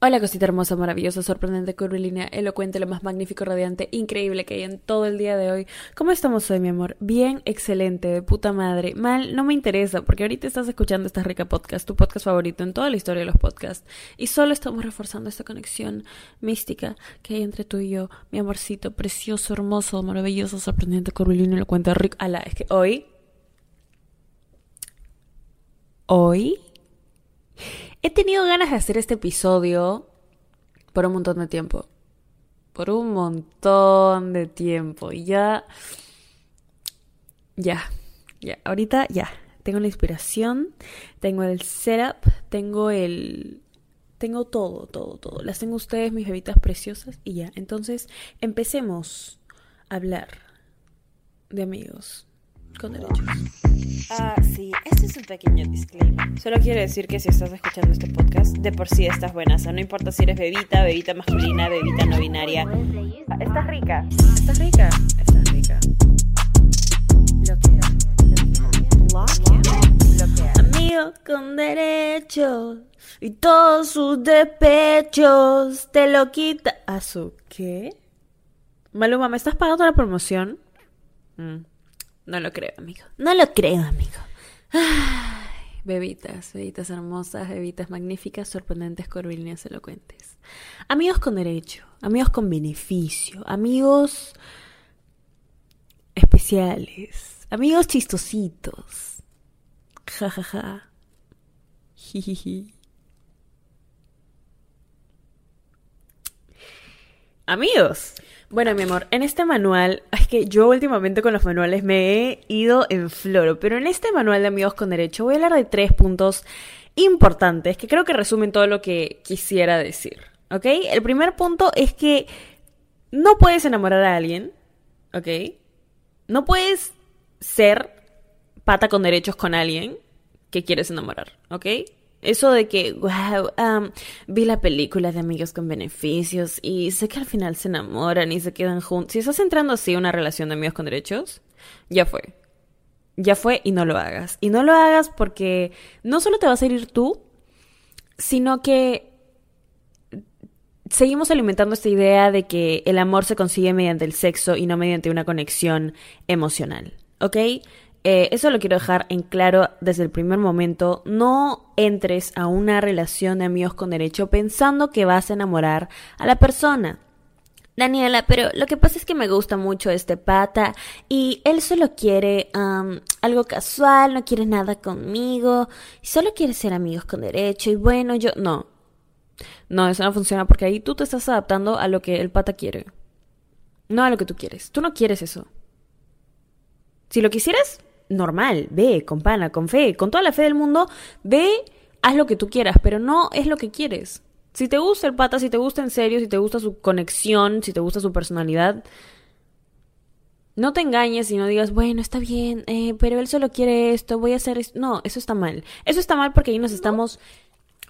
Hola cosita hermosa, maravillosa, sorprendente, curvilínea, elocuente, lo más magnífico, radiante, increíble que hay en todo el día de hoy. ¿Cómo estamos hoy, mi amor? Bien, excelente, de puta madre. Mal, no me interesa, porque ahorita estás escuchando esta rica podcast, tu podcast favorito en toda la historia de los podcasts. Y solo estamos reforzando esta conexión mística que hay entre tú y yo, mi amorcito, precioso, hermoso, maravilloso, sorprendente, curvilíneo, elocuente, rico. Ala, es que hoy... Hoy He tenido ganas de hacer este episodio por un montón de tiempo. Por un montón de tiempo. Y ya. Ya. Ya. Ahorita ya. Tengo la inspiración. Tengo el setup. Tengo el. Tengo todo, todo, todo. Las tengo ustedes, mis bebitas preciosas. Y ya. Entonces, empecemos a hablar de amigos con derechos. Ah, sí, este es un pequeño disclaimer. Solo quiero decir que si estás escuchando este podcast, de por sí estás buena. O sea, no importa si eres bebita, bebita masculina, bebita no binaria. Estás rica. ¿Estás rica? Estás rica. Lo que Amigo con derechos y todos sus despechos te lo quita. ¿A su qué? Maluma, ¿me estás pagando la promoción? Mm. No lo creo, amigo. No lo creo, amigo. Ay, bebitas, bebitas hermosas, bebitas magníficas, sorprendentes, curvilíneas, elocuentes. Amigos con derecho, amigos con beneficio, amigos especiales, amigos chistositos. Ja, ja, ja. Jijiji. Amigos, bueno, mi amor, en este manual, es que yo últimamente con los manuales me he ido en floro, pero en este manual de amigos con derecho voy a hablar de tres puntos importantes que creo que resumen todo lo que quisiera decir, ¿ok? El primer punto es que no puedes enamorar a alguien, ¿ok? No puedes ser pata con derechos con alguien que quieres enamorar, ¿ok? Eso de que, wow, vi la película de amigos con beneficios y sé que al final se enamoran y se quedan juntos. Si estás entrando así a una relación de amigos con derechos, ya fue. Ya fue y no lo hagas. Y no lo hagas porque no solo te vas a ir tú, sino que seguimos alimentando esta idea de que el amor se consigue mediante el sexo y no mediante una conexión emocional. ¿Ok? Eh, eso lo quiero dejar en claro desde el primer momento. No entres a una relación de amigos con derecho pensando que vas a enamorar a la persona. Daniela, pero lo que pasa es que me gusta mucho este pata y él solo quiere algo casual, no quiere nada conmigo, solo quiere ser amigos con derecho y bueno, yo no. No, eso no funciona porque ahí tú te estás adaptando a lo que el pata quiere. No a lo que tú quieres. Tú no quieres eso. Si lo quisieras, normal, ve, con pana, con fe, con toda la fe del mundo, ve, haz lo que tú quieras, pero no es lo que quieres. Si te gusta el pata, si te gusta en serio, si te gusta su conexión, si te gusta su personalidad, no te engañes y no digas, bueno, está bien, eh, pero él solo quiere esto, voy a hacer esto. No, eso está mal. Eso está mal porque ahí nos estamos...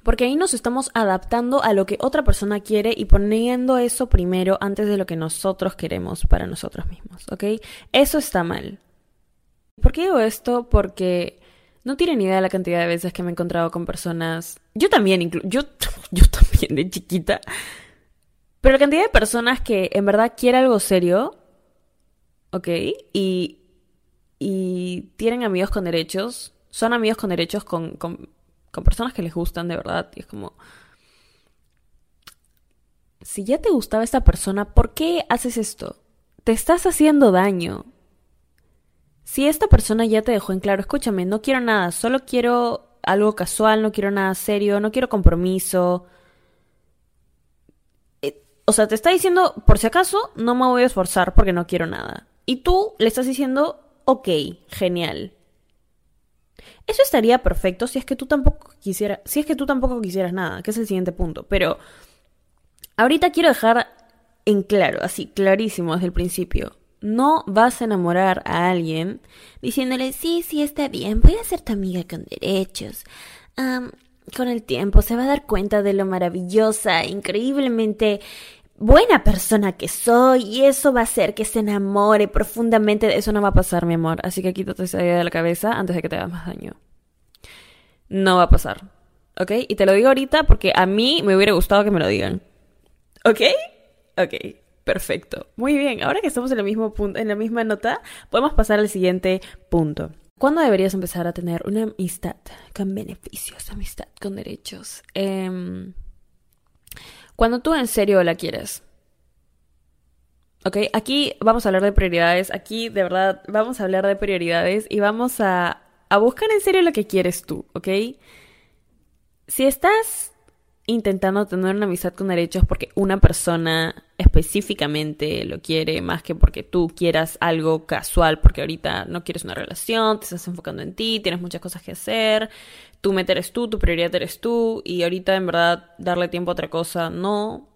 Porque ahí nos estamos adaptando a lo que otra persona quiere y poniendo eso primero antes de lo que nosotros queremos para nosotros mismos, ¿ok? Eso está mal. ¿Por qué digo esto? Porque no tienen idea de la cantidad de veces que me he encontrado con personas. Yo también, yo, yo también de chiquita. Pero la cantidad de personas que en verdad quiere algo serio, ¿ok? Y, y tienen amigos con derechos, son amigos con derechos con, con, con personas que les gustan de verdad. Y es como, si ya te gustaba esta persona, ¿por qué haces esto? Te estás haciendo daño. Si esta persona ya te dejó en claro, escúchame, no quiero nada, solo quiero algo casual, no quiero nada serio, no quiero compromiso. Eh, o sea, te está diciendo, por si acaso, no me voy a esforzar porque no quiero nada. Y tú le estás diciendo, ok, genial. Eso estaría perfecto si es que tú tampoco quisieras, si es que tú tampoco quisieras nada, que es el siguiente punto. Pero ahorita quiero dejar en claro, así, clarísimo desde el principio no vas a enamorar a alguien diciéndole, sí, sí, está bien, voy a ser tu amiga con derechos. con el tiempo se va a dar cuenta de lo maravillosa, increíblemente buena persona que soy y eso va a hacer que se enamore profundamente. Eso no va a pasar, mi amor. Así que quítate esa idea de la cabeza antes de que te haga más daño. No va a pasar. ¿Ok? Y te lo digo ahorita porque a mí me hubiera gustado que me lo digan. ¿Ok? Ok. Perfecto. Muy bien. Ahora que estamos en, el mismo punto, en la misma nota, podemos pasar al siguiente punto. ¿Cuándo deberías empezar a tener una amistad con beneficios, amistad con derechos? Em, cuando tú en serio la quieres. ¿Ok? Aquí vamos a hablar de prioridades. Aquí de verdad vamos a hablar de prioridades y vamos a, a buscar en serio lo que quieres tú. ¿Ok? Si estás intentando tener una amistad con derechos porque una persona específicamente lo quiere más que porque tú quieras algo casual, porque ahorita no quieres una relación, te estás enfocando en ti, tienes muchas cosas que hacer, tu meta eres tú, tu prioridad eres tú, y ahorita en verdad darle tiempo a otra cosa, no.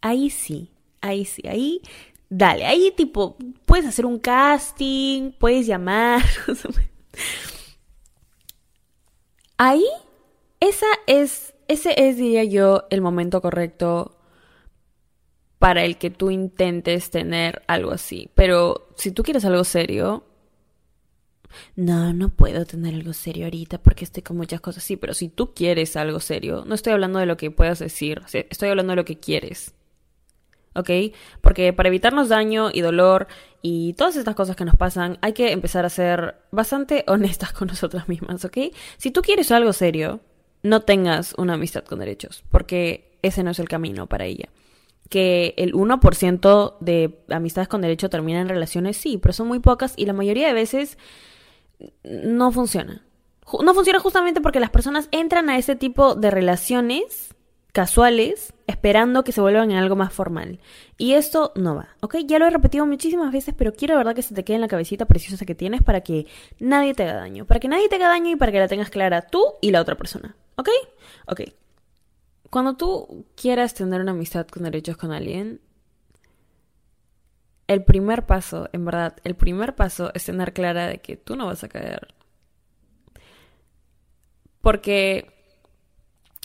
Ahí sí, ahí sí, ahí dale, ahí tipo, puedes hacer un casting, puedes llamar. ahí esa es, ese es, diría yo, el momento correcto para el que tú intentes tener algo así. Pero si tú quieres algo serio, no, no puedo tener algo serio ahorita porque estoy con muchas cosas. Sí, pero si tú quieres algo serio, no estoy hablando de lo que puedas decir, estoy hablando de lo que quieres. ¿Ok? Porque para evitarnos daño y dolor y todas estas cosas que nos pasan, hay que empezar a ser bastante honestas con nosotras mismas, ¿ok? Si tú quieres algo serio, no tengas una amistad con derechos, porque ese no es el camino para ella. Que el 1% de amistades con derecho termina en relaciones, sí, pero son muy pocas y la mayoría de veces no funciona. No funciona justamente porque las personas entran a ese tipo de relaciones casuales esperando que se vuelvan en algo más formal. Y esto no va, ¿ok? Ya lo he repetido muchísimas veces, pero quiero de verdad que se te quede en la cabecita preciosa que tienes para que nadie te haga daño. Para que nadie te haga daño y para que la tengas clara tú y la otra persona, ¿ok? Ok. Cuando tú quieras tener una amistad con derechos con alguien, el primer paso, en verdad, el primer paso es tener clara de que tú no vas a caer. Porque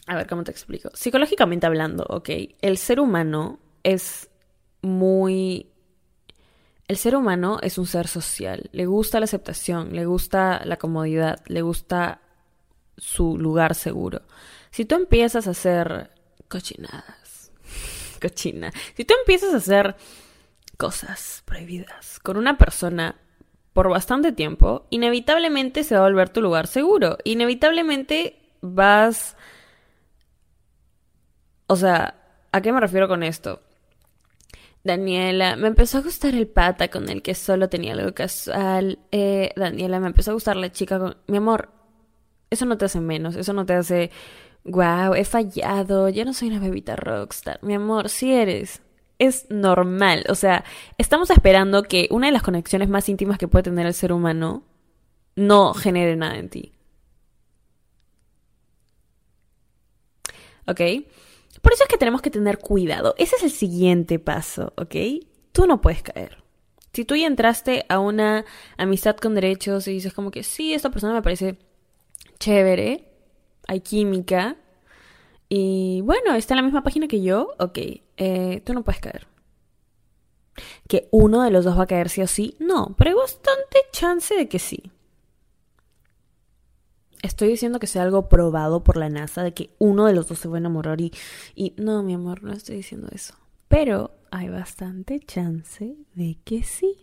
a ver, ¿cómo te explico? Psicológicamente hablando, ok, el ser humano es muy... El ser humano es un ser social, le gusta la aceptación, le gusta la comodidad, le gusta su lugar seguro. Si tú empiezas a hacer cochinadas, cochina, si tú empiezas a hacer cosas prohibidas con una persona por bastante tiempo, inevitablemente se va a volver tu lugar seguro, inevitablemente vas o sea, ¿a qué me refiero con esto? Daniela, me empezó a gustar el pata con el que solo tenía algo casual. Eh, Daniela, me empezó a gustar la chica con... Mi amor, eso no te hace menos, eso no te hace... Wow, he fallado, yo no soy una bebita rockstar. Mi amor, sí eres. Es normal. O sea, estamos esperando que una de las conexiones más íntimas que puede tener el ser humano no genere nada en ti. ¿Ok? Por eso es que tenemos que tener cuidado. Ese es el siguiente paso, ¿ok? Tú no puedes caer. Si tú ya entraste a una amistad con derechos y dices como que sí, esta persona me parece chévere, hay química, y bueno, está en la misma página que yo, ok, eh, tú no puedes caer. Que uno de los dos va a caer sí o sí, no, pero hay bastante chance de que sí estoy diciendo que sea algo probado por la NASA de que uno de los dos se va a enamorar y, y no, mi amor, no estoy diciendo eso. Pero hay bastante chance de que sí.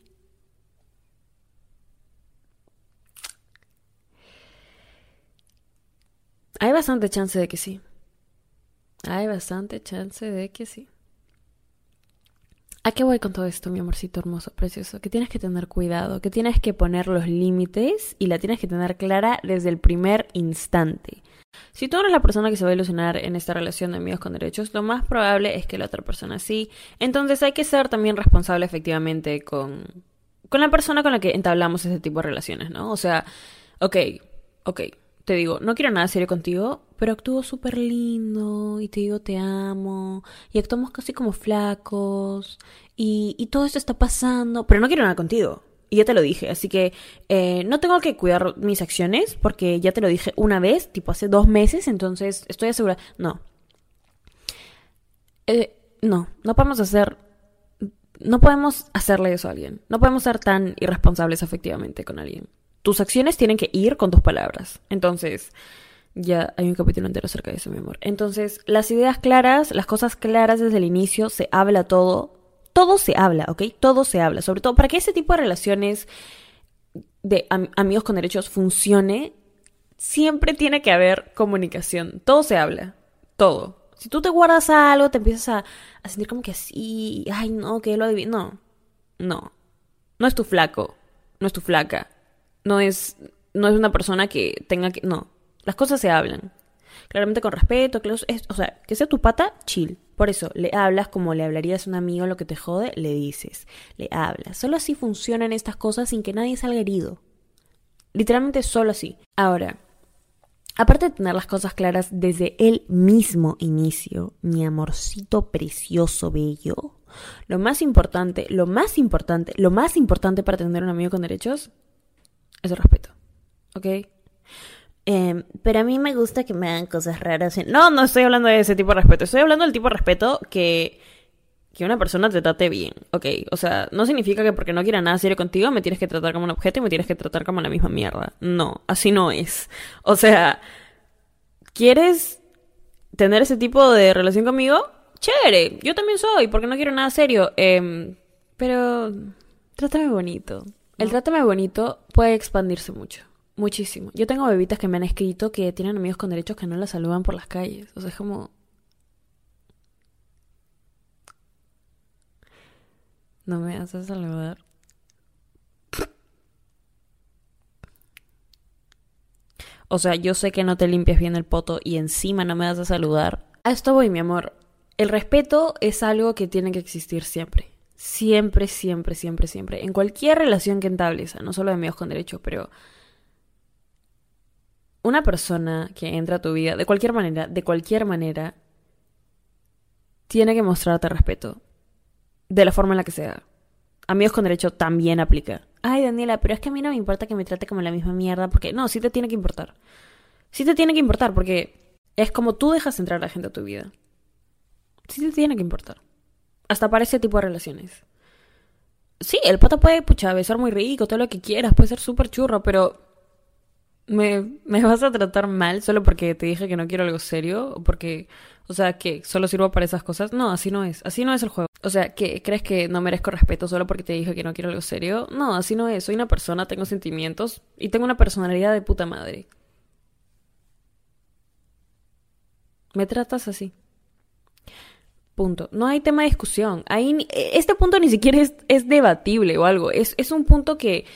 Hay bastante chance de que sí. Hay bastante chance de que sí. ¿A qué voy con todo esto, mi amorcito hermoso, precioso? Que tienes que tener cuidado, que tienes que poner los límites y la tienes que tener clara desde el primer instante. Si tú eres la persona que se va a ilusionar en esta relación de amigos con derechos, lo más probable es que la otra persona sí. Entonces hay que ser también responsable efectivamente con, con la persona con la que entablamos ese tipo de relaciones, ¿no? O sea, ok, ok, te digo, no quiero nada serio contigo, pero actúo súper lindo y te digo te amo y actuamos casi como flacos y, todo esto está pasando, pero no quiero nada contigo. Y ya te lo dije, así que eh, no tengo que cuidar mis acciones porque ya te lo dije una vez, tipo hace dos meses, entonces estoy asegurada. No. Eh, no, no podemos hacer... No podemos hacerle eso a alguien. No podemos ser tan irresponsables efectivamente con alguien. Tus acciones tienen que ir con tus palabras. Entonces, ya hay un capítulo entero acerca de eso, mi amor. Entonces, las ideas claras, las cosas claras desde el inicio, se habla todo. Todo se habla, ¿ok? Todo se habla. Sobre todo para que ese tipo de relaciones de amigos con derechos funcione, siempre tiene que haber comunicación. Todo se habla. Todo. Si tú te guardas algo, te empiezas a, a sentir como que así, ay, no, que lo adivino. No, no. No es tu flaco, no es tu flaca no es, no es una persona que tenga que... No, las cosas se hablan. Claramente con respeto, o sea, que sea tu pata, chill. Por eso, le hablas como le hablarías a un amigo lo que te jode, le dices, le hablas. Solo así funcionan estas cosas sin que nadie salga herido. Literalmente solo así. Ahora, aparte de tener las cosas claras desde el mismo inicio, mi amorcito precioso, bello, lo más importante, lo más importante, lo más importante para tener un amigo con derechos es el respeto. ¿Ok? Em, pero a mí me gusta que me hagan cosas raras. No, no estoy hablando de ese tipo de respeto. Estoy hablando del tipo de respeto que, que una persona te trate bien. ¿Ok? O sea, no significa que porque no quiera nada serio contigo me tienes que tratar como un objeto y me tienes que tratar como la misma mierda. No, así no es. O sea, ¿quieres tener ese tipo de relación conmigo? Chévere, yo también soy, porque no quiero nada serio. Eh, pero trátame bonito. El trátame bonito puede expandirse mucho, muchísimo. Yo tengo bebitas que me han escrito que tienen amigos con derechos que no la saludan por las calles. O sea, es como... No me haces saludar. O sea, yo sé que no te limpias bien el poto y encima no me das a saludar. A esto voy, mi amor. El respeto es algo que tiene que existir siempre. Siempre, siempre, siempre, siempre. En cualquier relación que entables, no solo de amigos con derechos, pero una persona que entra a tu vida, de cualquier manera, de cualquier manera, tiene que mostrarte respeto. De la forma en la que sea. Amigos con derecho también aplica. Ay, Daniela, pero es que a mí no me importa que me trate como la misma mierda, porque no, sí te tiene que importar. Sí te tiene que importar, porque es como tú dejas entrar a la gente a tu vida. Sí te tiene que importar. Hasta para ese tipo de relaciones. Sí, el pata puede, pucha, besar muy rico, todo lo que quieras, puede ser súper churro, pero ¿me, ¿me vas a tratar mal solo porque te dije que no quiero algo serio? ¿O porque, o sea, que solo sirvo para esas cosas? No, así no es, así no es el juego. O sea, ¿que crees que no merezco respeto solo porque te dije que no quiero algo serio? No, así no es. Soy una persona, tengo sentimientos y tengo una personalidad de puta madre. Me tratas así. Punto. No hay tema de discusión. Ahí, este punto ni siquiera es, debatible o algo. Es, es un punto que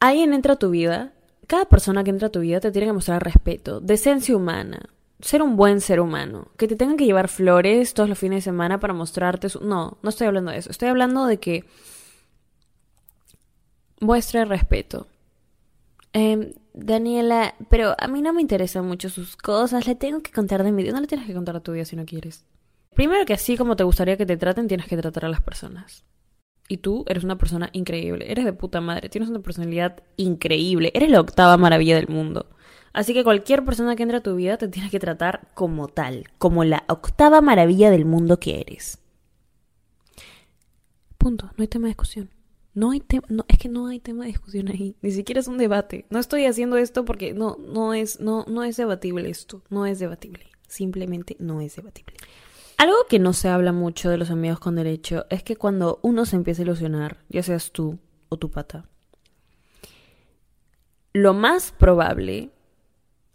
alguien entra a tu vida. Cada persona que entra a tu vida te tiene que mostrar respeto, decencia humana, ser un buen ser humano. Que te tengan que llevar flores todos los fines de semana para mostrarte su... No, no estoy hablando de eso. Estoy hablando de que muestre respeto. Em, Daniela, pero a mí no me interesan mucho sus cosas. Le tengo que contar de mi vida. No le tienes que contar a tu vida si no quieres. Primero que así como te gustaría que te traten, tienes que tratar a las personas. Y tú eres una persona increíble, eres de puta madre, tienes una personalidad increíble, eres la octava maravilla del mundo. Así que cualquier persona que entre a tu vida te tiene que tratar como tal, como la octava maravilla del mundo que eres. Punto, no hay tema de discusión. No hay tema, no, es que no hay tema de discusión ahí, ni siquiera es un debate. No estoy haciendo esto porque no, no es, no, no es debatible esto, no es debatible, simplemente no es debatible. Algo que no se habla mucho de los amigos con derecho es que cuando uno se empieza a ilusionar, ya seas tú o tu pata, lo más probable,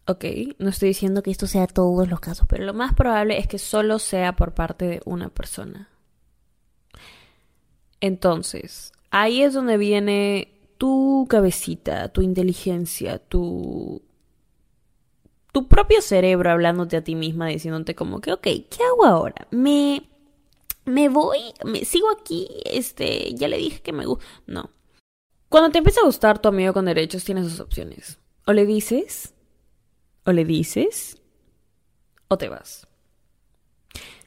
ok, no estoy diciendo que esto sea todos los casos, pero lo más probable es que solo sea por parte de una persona. Entonces, ahí es donde viene tu cabecita, tu inteligencia, tu tu propio cerebro hablándote a ti misma, diciéndote como que, ok, ¿qué hago ahora? Me, me voy, me sigo aquí, este, ya le dije que me gusta. No. Cuando te empieza a gustar tu amigo con derechos, tienes dos opciones. O le dices, o le dices, o te vas.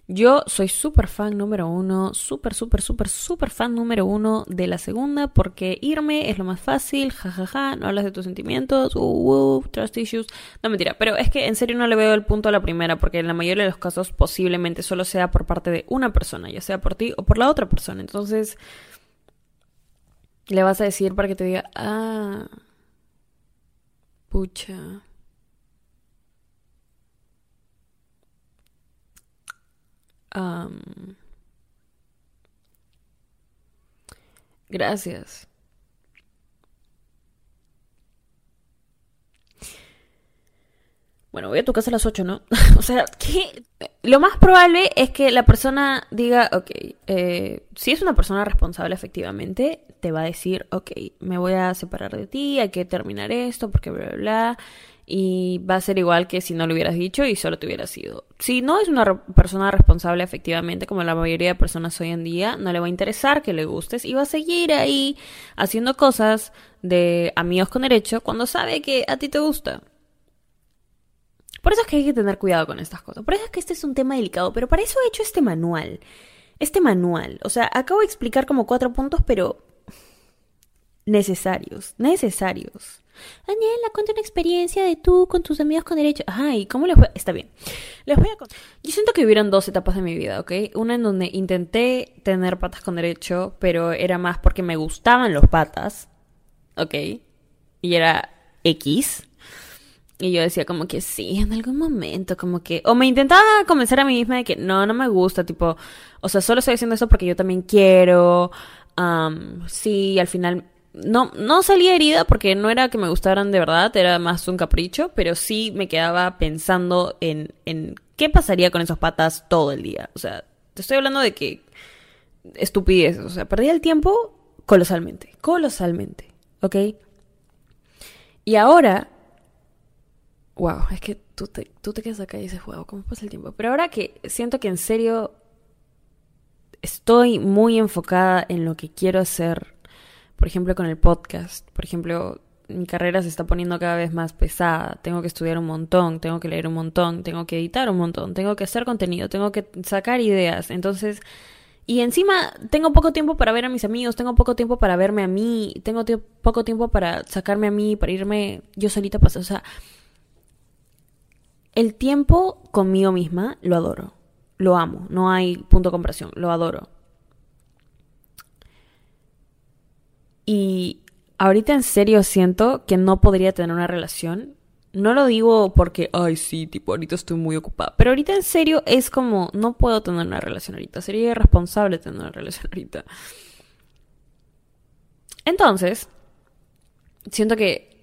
Yo soy súper fan número uno, súper, súper, súper, súper fan número uno de la segunda porque irme es lo más fácil, jajaja, ja, ja, no hablas de tus sentimientos, uh, uh, trust issues. No mentira, pero es que en serio no le veo el punto a la primera porque en la mayoría de los casos posiblemente solo sea por parte de una persona, ya sea por ti o por la otra persona. Entonces, le vas a decir para que te diga, ah, Pucha. Gracias. Bueno, voy a tu casa a las 8, ¿no? o sea. Lo más probable es que la persona diga, ok, eh, si es una persona responsable efectivamente, te va a decir, ok, me voy a separar de ti, hay que terminar esto, porque bla, bla, bla. Y va a ser igual que si no lo hubieras dicho y solo te hubieras sido. Si no es una persona responsable efectivamente, como la mayoría de personas hoy en día, no le va a interesar que le gustes y va a seguir ahí haciendo cosas de amigos con derecho cuando sabe que a ti te gusta. Por eso es que hay que tener cuidado con estas cosas. Por eso es que este es un tema delicado, pero para eso he hecho este manual. Este manual. O sea, acabo de explicar como cuatro puntos, pero necesarios. Necesarios. Daniela, cuenta una experiencia de tú con tus amigos con derecho. Ay, ¿cómo les voy Está bien. Les voy a contar. Yo siento que hubieron dos etapas de mi vida, ¿ok? Una en donde intenté tener patas con derecho, pero era más porque me gustaban los patas, ¿ok? Y era X. Y yo decía como que sí, en algún momento, como que... O me intentaba convencer a mí misma de que no, no me gusta, tipo... O sea, solo estoy haciendo eso porque yo también quiero. sí, al final... No, no salí herida porque no era que me gustaran de verdad, era más un capricho, pero sí me quedaba pensando en, en qué pasaría con esos patas todo el día. O sea, te estoy hablando de que estupidez, o sea, perdía el tiempo colosalmente, colosalmente, ¿ok? Y ahora wow, es que tú te, tú te quedas acá y dices, wow, ¿cómo pasa el tiempo? Pero ahora que siento que en serio estoy muy enfocada en lo que quiero hacer, por ejemplo, con el podcast, por ejemplo, mi carrera se está poniendo cada vez más pesada, tengo que estudiar un montón, tengo que leer un montón, tengo que editar un montón, tengo que hacer contenido, tengo que sacar ideas, entonces... Y encima tengo poco tiempo para ver a mis amigos, tengo poco tiempo para verme a mí, tengo poco tiempo para sacarme a mí, para irme yo solita a pasar. O sea, el tiempo conmigo misma lo adoro. Lo amo. No hay punto de comparación. Lo adoro. Y ahorita en serio siento que no podría tener una relación. No lo digo porque, ay, sí, tipo, ahorita estoy muy ocupada. Pero ahorita en serio es como, no puedo tener una relación ahorita. Sería irresponsable tener una relación ahorita. Entonces, siento que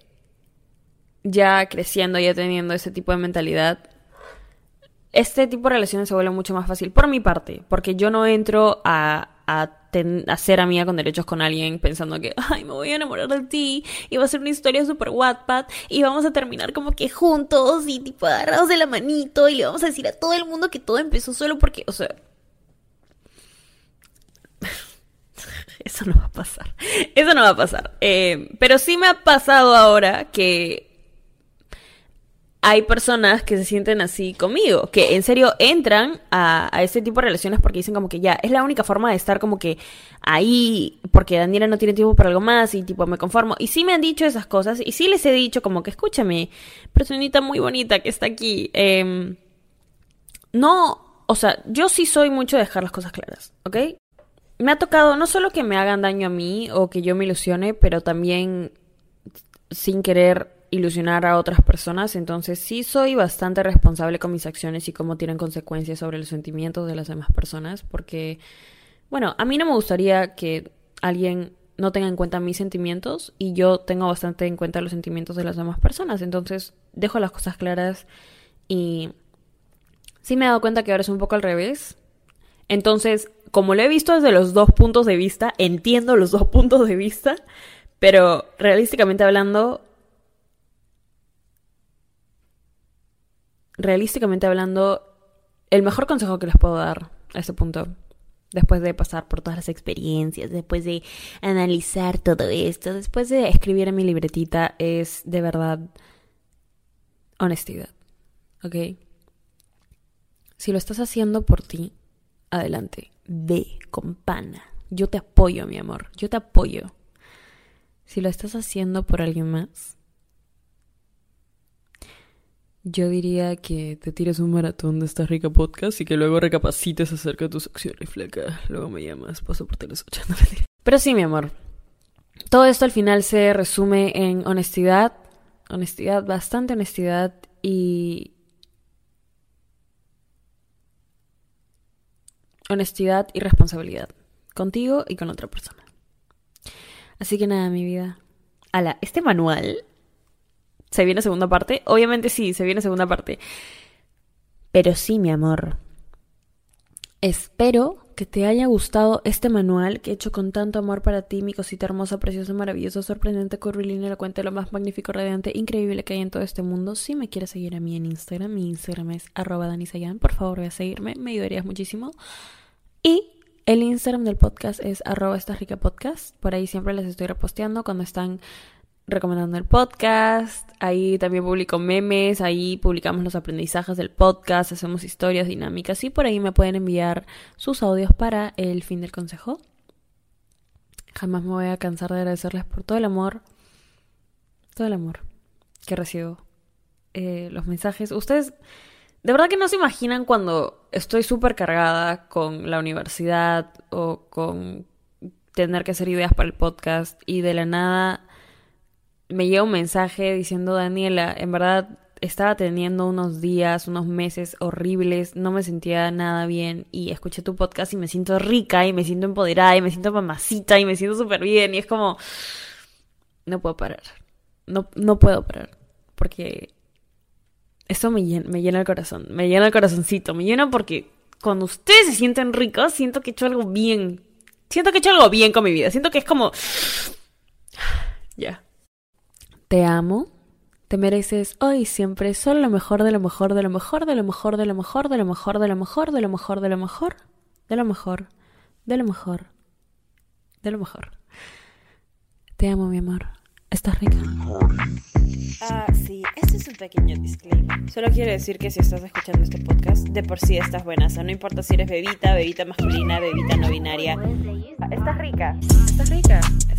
ya creciendo, ya teniendo ese tipo de mentalidad, este tipo de relaciones se vuelve mucho más fácil por mi parte, porque yo no entro a, a, ser amiga con derechos con alguien pensando que, ay, me voy a enamorar de ti y va a ser una historia super Wattpad y vamos a terminar como que juntos y tipo agarrados de la manito y le vamos a decir a todo el mundo que todo empezó solo porque, o sea... Eso no va a pasar. Eso no va a pasar. Eh, pero sí me ha pasado ahora que hay personas que se sienten así conmigo, que en serio entran a, a ese tipo de relaciones porque dicen como que ya, es la única forma de estar como que ahí, porque Daniela no tiene tiempo para algo más y tipo me conformo. Y sí me han dicho esas cosas y sí les he dicho como que escúchame, personita muy bonita que está aquí. Eh, no, o sea, yo sí soy mucho de dejar las cosas claras, ¿ok? Me ha tocado no solo que me hagan daño a mí o que yo me ilusione, pero también sin querer ilusionar a otras personas, entonces sí soy bastante responsable con mis acciones y cómo tienen consecuencias sobre los sentimientos de las demás personas, porque, bueno, a mí no me gustaría que alguien no tenga en cuenta mis sentimientos y yo tengo bastante en cuenta los sentimientos de las demás personas, entonces dejo las cosas claras y sí me he dado cuenta que ahora es un poco al revés. Entonces, como lo he visto desde los dos puntos de vista, entiendo los dos puntos de vista, pero realísticamente hablando, realísticamente hablando, el mejor consejo que les puedo dar a este punto, después de pasar por todas las experiencias, después de analizar todo esto, después de escribir en mi libretita, es de verdad honestidad. ¿Ok? Si lo estás haciendo por ti, adelante, ve con pana. Yo te apoyo, mi amor, yo te apoyo. Si lo estás haciendo por alguien más, yo diría que te tires un maratón de esta rica podcast y que luego recapacites acerca de tus acciones, flaca. Luego me llamas, paso por teles Pero sí, mi amor. Todo esto al final se resume en honestidad, Honestidad, bastante honestidad y... Honestidad y responsabilidad. Contigo y con otra persona. Así que nada, mi vida. Ala, este manual. ¿Se viene segunda parte? Obviamente sí, se viene segunda parte. Pero sí, mi amor. Espero que te haya gustado este manual que he hecho con tanto amor para ti, mi cosita hermosa, preciosa, maravillosa, sorprendente, curvilínea, cuenta lo más magnífico, radiante, increíble que hay en todo este mundo. Si me quieres seguir a mí en Instagram, mi Instagram es danisayan, por favor ve a seguirme, me ayudarías muchísimo. Y el Instagram del podcast es arroba esta rica por ahí siempre les estoy reposteando cuando están recomendando el podcast. Ahí también publico memes, ahí publicamos los aprendizajes del podcast, hacemos historias dinámicas y por ahí me pueden enviar sus audios para el fin del consejo. Jamás me voy a cansar de agradecerles por todo el amor, todo el amor que recibo. Eh, los mensajes. Ustedes, de verdad que no se imaginan cuando estoy súper cargada con la universidad o con tener que hacer ideas para el podcast y de la nada me llega un mensaje diciendo, Daniela, en verdad estaba teniendo unos días, unos meses horribles, no me sentía nada bien y escuché tu podcast y me siento rica y me siento empoderada y me siento mamacita y me siento súper bien y es como, no puedo parar, no, no puedo parar porque esto me llena, me llena el corazón, me llena el corazoncito, me llena porque cuando ustedes se sienten ricos, siento que he hecho algo bien, siento que he hecho algo bien con mi vida, siento que es como, ya. Te amo. Te mereces hoy y siempre solo lo mejor de lo mejor de lo mejor de lo mejor de lo mejor de lo mejor de lo mejor de lo mejor de lo mejor de lo mejor de lo mejor de lo mejor. Te amo, mi amor. Estás rica. Ah, sí, este es un pequeño disclaimer. Solo quiero decir que si estás escuchando este podcast, de por sí estás buena. O sea, no importa si eres bebita, bebita masculina, bebita no binaria. Ah, estás rica. Estás rica. Estás rica.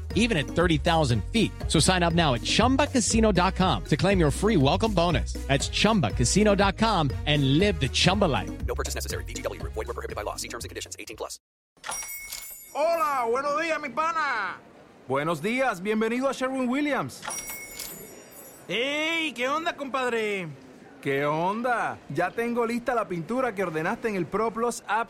even at 30,000 feet. So sign up now at chumbacasino.com to claim your free welcome bonus. That's chumbacasino.com and live the Chumba life. No purchase necessary. VGW Group. Void were prohibited by law. See terms and conditions. 18 plus. Hola, buenos días, mi pana. Buenos días, bienvenido a Sherwin Williams. ¡Ey! ¿Qué onda, compadre? ¿Qué onda? Ya tengo lista la pintura que ordenaste en el ProPlus app.